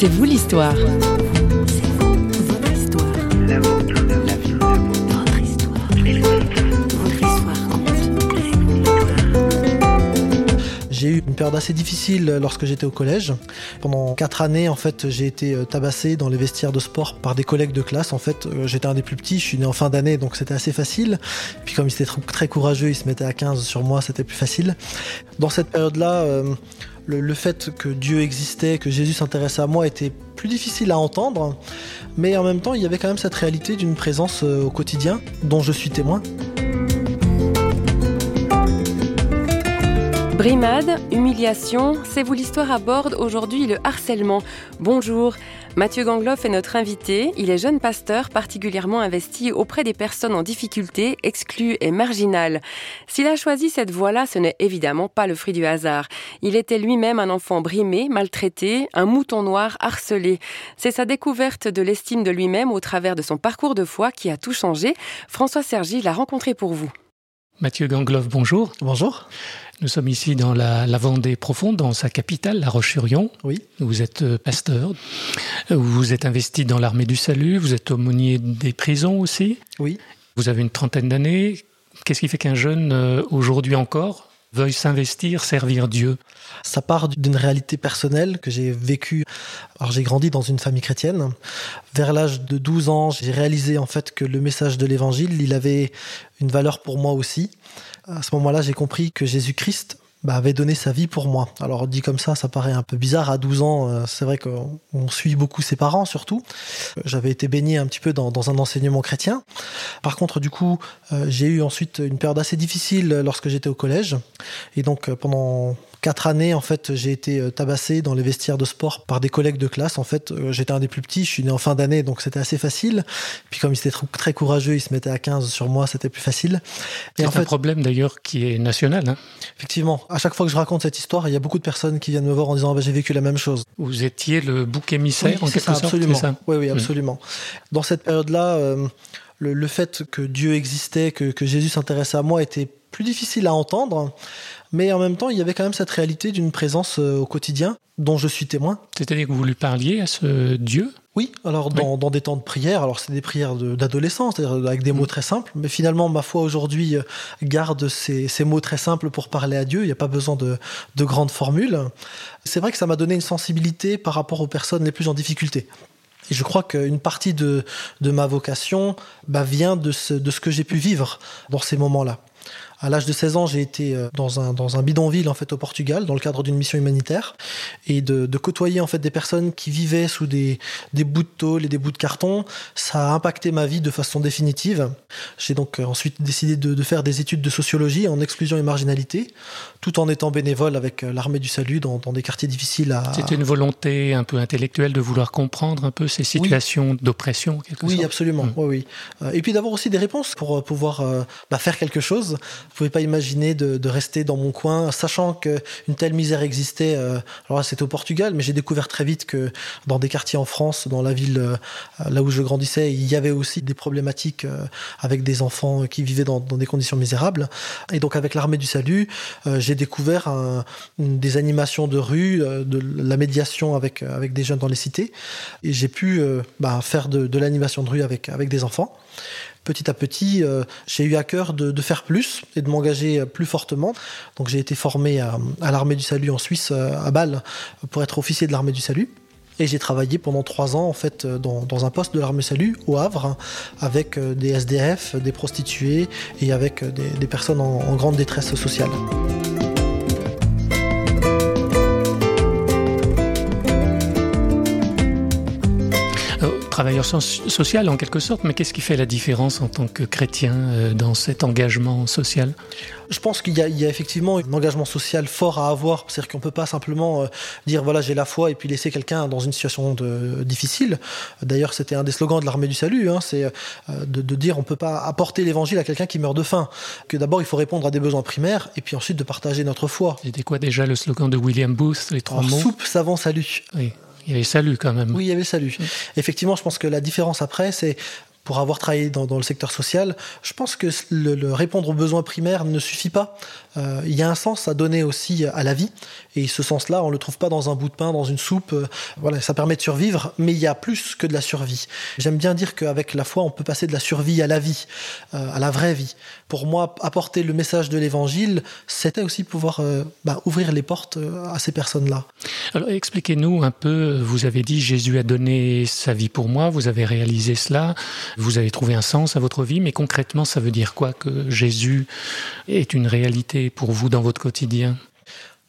C'est vous l'histoire. J'ai eu une période assez difficile lorsque j'étais au collège. Pendant quatre années, en fait, j'ai été euh, tabassé dans les vestiaires de sport par des collègues de classe. En fait, euh, j'étais un des plus petits, je suis né en fin d'année, donc c'était assez facile. Puis comme ils étaient très courageux, ils se mettaient à 15 sur moi, c'était plus facile. Dans cette période-là, euh, le, le, fait que Dieu existait, que Jésus s'intéressait à moi était plus difficile à entendre, mais en même temps, il y avait quand même cette réalité d'une présence au quotidien dont je suis témoin. Brimade, humiliation, c'est vous l'histoire aborde aujourd'hui le harcèlement. Bonjour, Mathieu Gangloff est notre invité. Il est jeune pasteur particulièrement investi auprès des personnes en difficulté, exclues et marginales. S'il a choisi cette voie-là, ce n'est évidemment pas le fruit du hasard. Il était lui-même un enfant brimé, maltraité, un mouton noir harcelé. C'est sa découverte de l'estime de lui-même au travers de son parcours de foi qui a tout changé. François Sergi l'a rencontré pour vous. Mathieu Gangloff, bonjour. Bonjour. Nous sommes ici dans la, la Vendée profonde, dans sa capitale, La Roche-sur-Yon. Oui. Vous êtes euh, pasteur. Vous êtes investi dans l'armée du salut. Vous êtes aumônier des prisons aussi. Oui. Vous avez une trentaine d'années. Qu'est-ce qui fait qu'un jeune, euh, aujourd'hui encore, veuille s'investir, servir Dieu Ça part d'une réalité personnelle que j'ai vécue. Alors j'ai grandi dans une famille chrétienne. Vers l'âge de 12 ans, j'ai réalisé en fait que le message de l'évangile, il avait une valeur pour moi aussi. À ce moment-là, j'ai compris que Jésus-Christ bah, avait donné sa vie pour moi. Alors dit comme ça, ça paraît un peu bizarre. À 12 ans, euh, c'est vrai qu'on suit beaucoup ses parents surtout. J'avais été baigné un petit peu dans, dans, un enseignement chrétien. Par contre, du coup, euh, j'ai eu ensuite une période assez difficile lorsque j'étais au collège. Et donc pendant quatre années, en fait, j'ai été tabassé dans les vestiaires de sport par des collègues de classe. En fait, j'étais un des plus petits, je suis né en fin d'année, donc c'était assez facile. Puis comme ils étaient très courageux, ils se mettaient à 15 sur moi, c'était plus facile. C'est fait, un problème d'ailleurs qui est national. Hein effectivement, à chaque fois que je raconte cette histoire, il y a beaucoup de personnes qui viennent me voir en disant ah, bah, j'ai vécu la même chose. Vous étiez le bouc émissaire oui, en quelque ça, sorte absolument. Ça oui, oui, absolument. Mmh. Dans cette période-là, euh, le, le, fait que Dieu existait, que, que Jésus s'intéressait à moi était plus difficile à entendre, mais en même temps, il y avait quand même cette réalité d'une présence au quotidien dont je suis témoin. C'est-à-dire que vous lui parliez à ce Dieu? Oui, alors dans, oui. dans, des temps de prière, alors c'est des prières d'adolescence, c'est-à-dire avec des mots très simples, mais finalement ma foi aujourd'hui garde ces, ces, mots très simples pour parler à Dieu, il n'y a pas besoin de, de grandes formules. C'est vrai que ça m'a donné une sensibilité par rapport aux personnes les plus en difficulté. Et je crois qu'une partie de, de ma vocation bah, vient de ce, de ce que j'ai pu vivre dans ces moments-là. À l'âge de 16 ans, j'ai été dans un, dans un bidonville en fait au Portugal, dans le cadre d'une mission humanitaire, et de, de, côtoyer en fait des personnes qui vivaient sous des, des bouts de tôle et des bouts de carton, ça a impacté ma vie de façon définitive. J'ai donc ensuite décidé de, de, faire des études de sociologie en exclusion et marginalité, tout en étant bénévole avec l'armée du salut dans, dans des quartiers difficiles à. C'était une volonté un peu intellectuelle de vouloir comprendre un peu ces situations oui. d'oppression, quelque Oui, sorte. absolument. Mmh. Oui, oui. Et puis d'avoir aussi des réponses pour pouvoir bah, faire quelque chose. Je pouvais pas imaginer de, rester dans mon coin, sachant qu'une telle misère existait. Euh, alors c'était au Portugal, mais j'ai découvert très vite que dans des quartiers en France, dans la ville euh, là où je grandissais, il y avait aussi des problématiques euh, avec des enfants qui vivaient dans, des conditions misérables. Et donc avec l'armée du salut, j'ai découvert des animations de rue, de la médiation avec des jeunes dans les cités, et j'ai pu bah, faire de, l'animation de rue avec des enfants petit à petit, euh, j'ai eu à cœur de, faire plus et de m'engager plus fortement. Donc j'ai été formé à, l'armée du salut en Suisse, à Bâle, pour être officier de l'armée du salut. Et j'ai travaillé pendant trois ans fait dans, un poste de l'armée salut au Havre avec des SDF, des prostituées et avec des, personnes en grande détresse sociale. Travailleur social en quelque sorte, mais qu'est-ce qui fait la différence en tant que chrétien euh, dans cet engagement social? Je pense qu'il y, y, a effectivement un engagement social fort à avoir, c'est-à-dire qu'on ne peut pas simplement euh, dire voilà j'ai la foi et puis laisser quelqu'un dans une situation de, difficile. D'ailleurs c'était un des slogans de l'armée du salut, hein, c'est euh, de, de, dire on ne peut pas apporter l'évangile à quelqu'un qui meurt de faim, que d'abord il faut répondre à des besoins primaires et puis ensuite de partager notre foi. C'était quoi déjà le slogan de William Booth, les trois Alors, mots? Soupe, savon, salut. Oui. Il y avait salut quand même. Oui, il y avait salut. Effectivement, je pense que la différence après, c'est pour avoir travaillé dans, le secteur social, je pense que le, répondre aux besoins primaires ne suffit pas. Euh, il y a un sens à donner aussi à la vie, et ce sens-là, on le trouve pas dans un bout de pain, dans une soupe. Euh, voilà, ça permet de survivre, mais il y a plus que de la survie. J'aime bien dire qu'avec la foi, on peut passer de la survie à la vie, euh, à la vraie vie. Pour moi, apporter le message de l'Évangile, c'était aussi pouvoir bah, ouvrir les portes à ces personnes-là. Alors expliquez-nous un peu. Vous avez dit Jésus a donné sa vie pour moi. Vous avez réalisé cela. Vous avez trouvé un sens à votre vie, mais concrètement, ça veut dire quoi que Jésus est une réalité pour vous dans votre quotidien?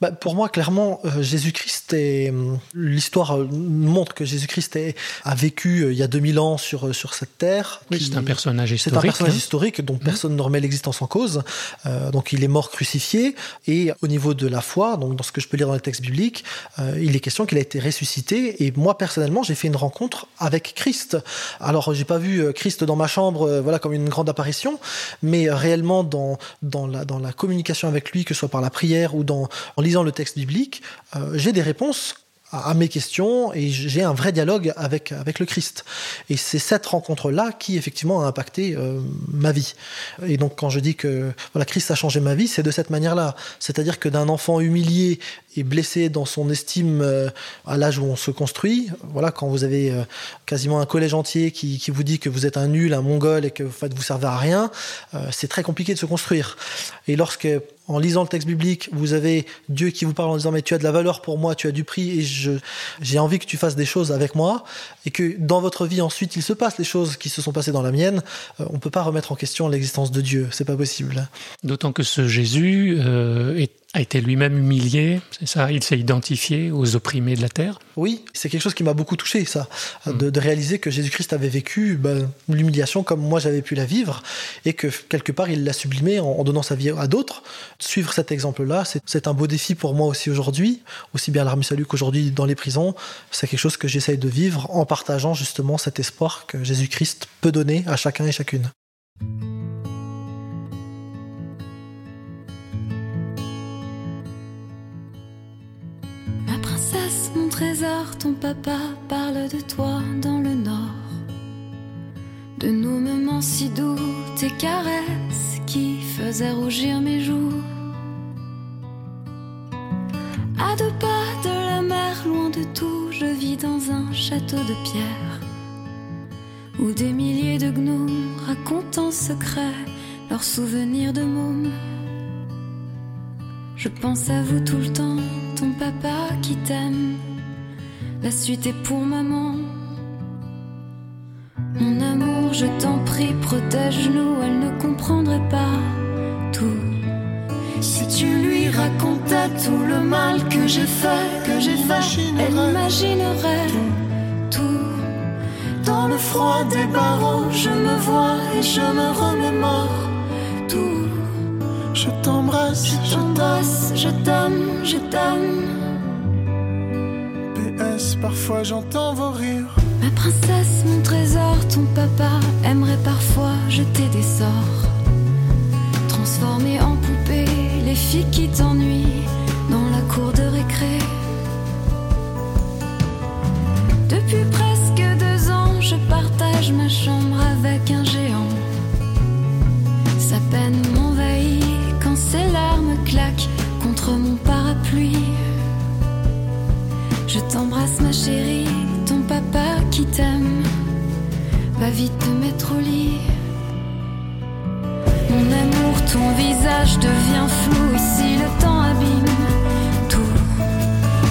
Bah, pour moi, clairement, euh, Jésus-Christ est. Euh, l'histoire euh, montre que Jésus-Christ a vécu il y a 2000 ans sur, sur cette terre. Oui, c'est un personnage historique. C'est un personnage hein. historique dont mmh. personne ne remet l'existence en cause. donc, il est mort crucifié. Et au niveau de la foi, donc dans ce que je peux lire dans les textes bibliques, il est question qu'il a été ressuscité. Et moi, personnellement, j'ai fait une rencontre avec Christ. Alors, j'ai pas vu Christ dans ma chambre, voilà, comme une grande apparition, mais réellement dans, dans, la, dans la communication avec lui, que ce soit par la prière ou dans, en le texte biblique, euh, j'ai des réponses à mes questions et j'ai un vrai dialogue avec, avec le Christ. Et c'est cette rencontre-là qui, effectivement, a impacté euh, ma vie. Et donc, quand je dis que voilà, Christ a changé ma vie, c'est de cette manière-là. C'est-à-dire que d'un enfant humilié blessé dans son estime euh, à l'âge où on se construit, voilà, quand vous avez quasiment un collège entier qui, qui, vous dit que vous êtes un nul, un mongol et que en fait, vous servez à rien, c'est très compliqué de se construire. Et lorsque en lisant le texte biblique, vous avez Dieu qui vous parle en disant mais tu as de la valeur pour moi, tu as du prix et j'ai envie que tu fasses des choses avec moi et que dans votre vie ensuite il se passe les choses qui se sont passées dans la mienne, euh, on peut pas remettre en question l'existence de Dieu, c'est pas possible. D'autant que ce Jésus euh, est a été lui-même humilié, c'est ça Il s'est identifié aux opprimés de la terre Oui, c'est quelque chose qui m'a beaucoup touché, ça, hmm. de, réaliser que Jésus-Christ avait vécu ben, l'humiliation comme moi j'avais pu la vivre, et que quelque part il l'a sublimé en, donnant sa vie à d'autres. Suivre cet exemple-là, c'est un beau défi pour moi aussi aujourd'hui, aussi bien à l'Armée Salut qu'aujourd'hui dans les prisons. C'est quelque chose que j'essaye de vivre en partageant justement cet espoir que Jésus-Christ peut donner à chacun et chacune. Ton papa parle de toi dans le nord. De nos moments si doux, tes caresses qui faisaient rougir mes joues. À deux pas de la mer, loin de tout, je vis dans un château de pierre. Où des milliers de gnomes racontent en secret leurs souvenirs de mômes. Je pense à vous tout le temps, ton papa qui t'aime la suite est pour maman. Mon amour, je t'en prie, protège-nous, elle ne comprendrait pas tout. Si tu lui racontais tout le mal que j'ai fait, que j'ai fait, elle imaginerait tout. Dans le froid des barreaux, je me vois et je me remémore tout. Je t'embrasse, je t'embrasse, je t'aime, je t'aime parfois j'entends vos rires. Ma princesse, mon trésor, ton papa aimerait parfois jeter des sorts. Transformer en poupée les filles qui t'ennuient ton papa qui t'aime va vite te mettre au lit. Mon amour, ton visage devient flou ici le temps abîme tout.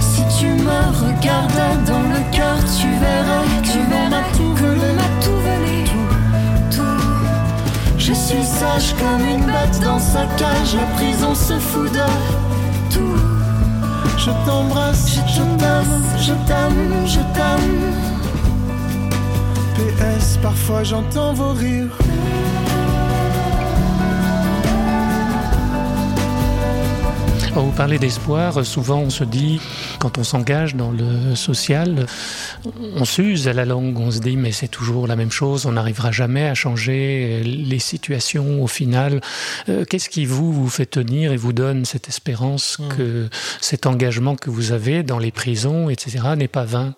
Si tu me regardais dans le cœur, tu verrais, verrais tout volé, m'a tout volé, tout. Je suis sage comme une bête dans sa cage, la prison se fout de tout. Je t'embrasse, je t'embrasse, je t'aime, je t'aime. PS, parfois j'entends vos rires. vous parlez d'espoir, souvent on se dit, quand on s'engage dans le social, on s'use à la langue, on se dit mais c'est toujours la même chose, on n'arrivera jamais à changer les situations au final. Euh, qu'est-ce qui vous, vous fait tenir et vous donne cette espérance hmm. que cet engagement que vous avez dans les prisons, etc., n'est pas vain?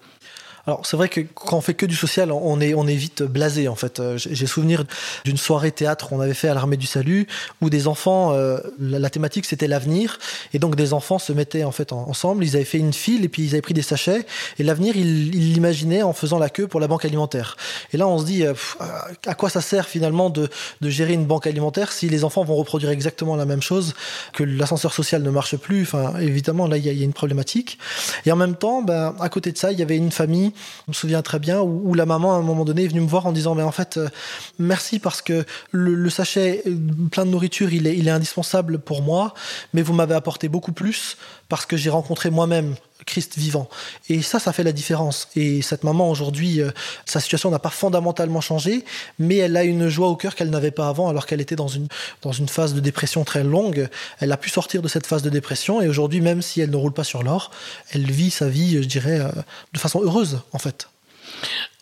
Alors c'est vrai que quand on fait que du social, on est on est vite blasé en fait. Euh, j'ai souvenir d'une soirée théâtre qu'on avait fait à l'armée du salut où des enfants, euh, la, thématique c'était l'avenir et donc des enfants se mettaient en fait ensemble. Ils avaient fait une file et puis ils avaient pris des sachets et l'avenir ils l'imaginaient en faisant la queue pour la banque alimentaire. Et là on se dit euh, à quoi ça sert finalement de de gérer une banque alimentaire si les enfants vont reproduire exactement la même chose que l'ascenseur social ne marche plus? Enfin évidemment là il y, a une problématique. Et en même temps, ben, à côté de ça il y avait une famille je me souviens très bien, où, la maman, à un moment donné, est venue me voir en disant, mais en fait, euh, merci parce que le, sachet plein de nourriture, il est, il est indispensable pour moi, mais vous m'avez apporté beaucoup plus parce que j'ai rencontré moi-même Christ vivant. Et ça, ça fait la différence. Et cette maman, aujourd'hui, euh, sa situation n'a pas fondamentalement changé, mais elle a une joie au cœur qu'elle n'avait pas avant, alors qu'elle était dans une, dans une phase de dépression très longue. Elle a pu sortir de cette phase de dépression, et aujourd'hui, même si elle ne roule pas sur l'or, elle vit sa vie, je dirais, euh, de façon heureuse, en fait.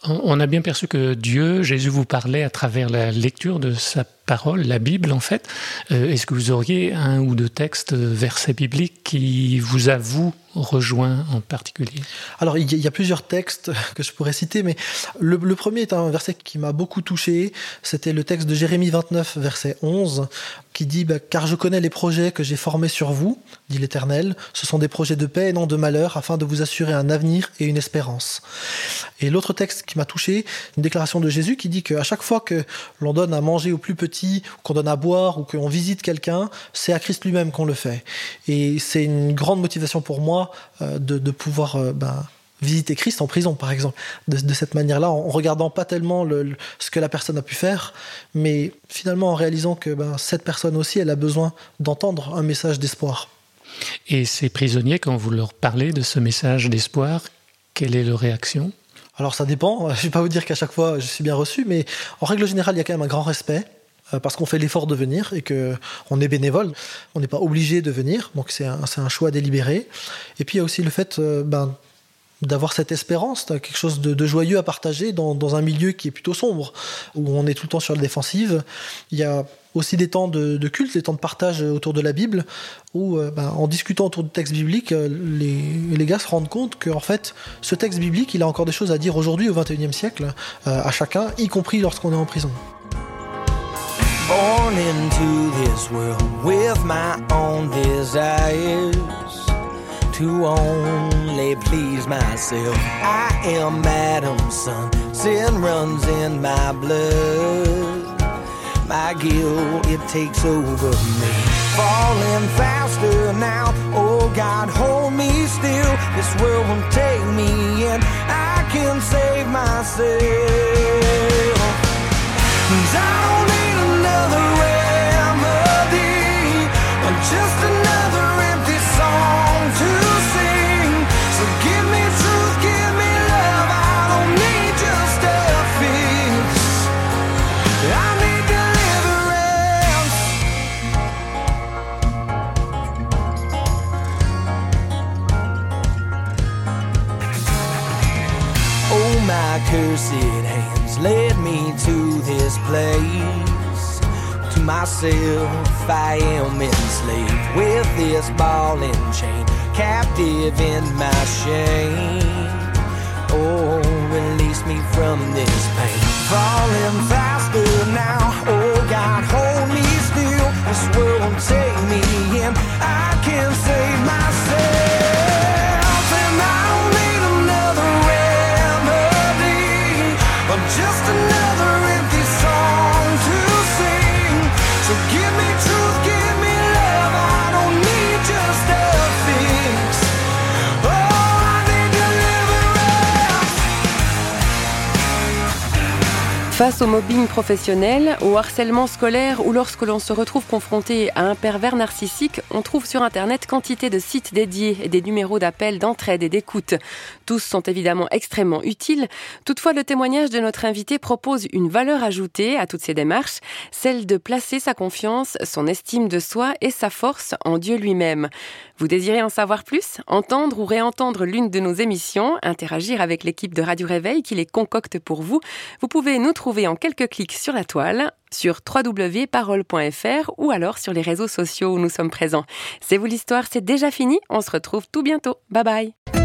On a bien perçu que Dieu, Jésus vous parlait à travers la lecture de sa parole, la Bible en fait. Euh, est-ce que vous auriez un ou deux textes, versets bibliques qui vous avouent rejoint en particulier? Alors, il y, a plusieurs textes que je pourrais citer, mais le, premier est un verset qui m'a beaucoup touché. C'était le texte de Jérémie 29, verset 11, qui dit bah, Car je connais les projets que j'ai formés sur vous, dit l'Éternel. Ce sont des projets de paix et non de malheur, afin de vous assurer un avenir et une espérance. Et l'autre texte qui m'a touché, une déclaration de Jésus qui dit qu'à chaque fois que l'on donne à manger au plus petit, qu'on donne à boire, ou qu'on visite quelqu'un, c'est à Christ lui-même qu'on le fait. Et c'est une grande motivation pour moi euh, de, pouvoir euh, ben, visiter Christ en prison, par exemple, de, cette manière-là, en regardant pas tellement ce que la personne a pu faire, mais finalement en réalisant que ben, cette personne aussi, elle a besoin d'entendre un message d'espoir. Et ces prisonniers, quand vous leur parlez de ce message d'espoir, quelle est leur réaction? Alors ça dépend, je ne vais pas vous dire qu'à chaque fois je suis bien reçu, mais en règle générale, il y a quand même un grand respect. Euh, parce qu'on fait l'effort de venir et que on est bénévole, on n'est pas obligé de venir, donc c'est un, choix délibéré. Et puis il y a aussi le fait euh, ben, d'avoir cette espérance, quelque chose de, joyeux à partager dans, un milieu qui est plutôt sombre, où on est tout le temps sur la défensive. Il y a aussi des temps de, culte, des temps de partage autour de la Bible, où euh, ben, en discutant autour du texte biblique, les, gars se rendent compte que fait, ce texte biblique, il a encore des choses à dire aujourd'hui au XXIe siècle, à chacun, y compris lorsqu'on est en prison. Born into this world with my own desires to only please myself. I am Adam's son, sin runs in my blood. My guilt, it takes over me. Falling faster now, oh God, hold me still. This world won't take me in, I can save myself. Cursed hands led me to this place. Myself, I am enslaved with this ball and chain, captive in my shame. Oh, release me from this pain. Falling faster now. Face au mobbing professionnel, au harcèlement scolaire ou lorsque l'on se retrouve confronté à un pervers narcissique, on trouve sur Internet quantité de sites dédiés et des numéros d'appel, d'entraide et d'écoute. Tous sont évidemment extrêmement utiles. Toutefois, le témoignage de notre invité propose une valeur ajoutée à toutes ces démarches, celle de placer sa confiance, son estime de soi et sa force en Dieu lui-même. Vous désirez en savoir plus Entendre ou réentendre l'une de nos émissions Interagir avec l'équipe de Radio Réveil qui les concocte pour vous Vous pouvez nous trouver en quelques clics sur la toile sur www.parole.fr ou alors sur les réseaux sociaux où nous sommes présents. C'est vous l'histoire, c'est déjà fini. On se retrouve tout bientôt. Bye bye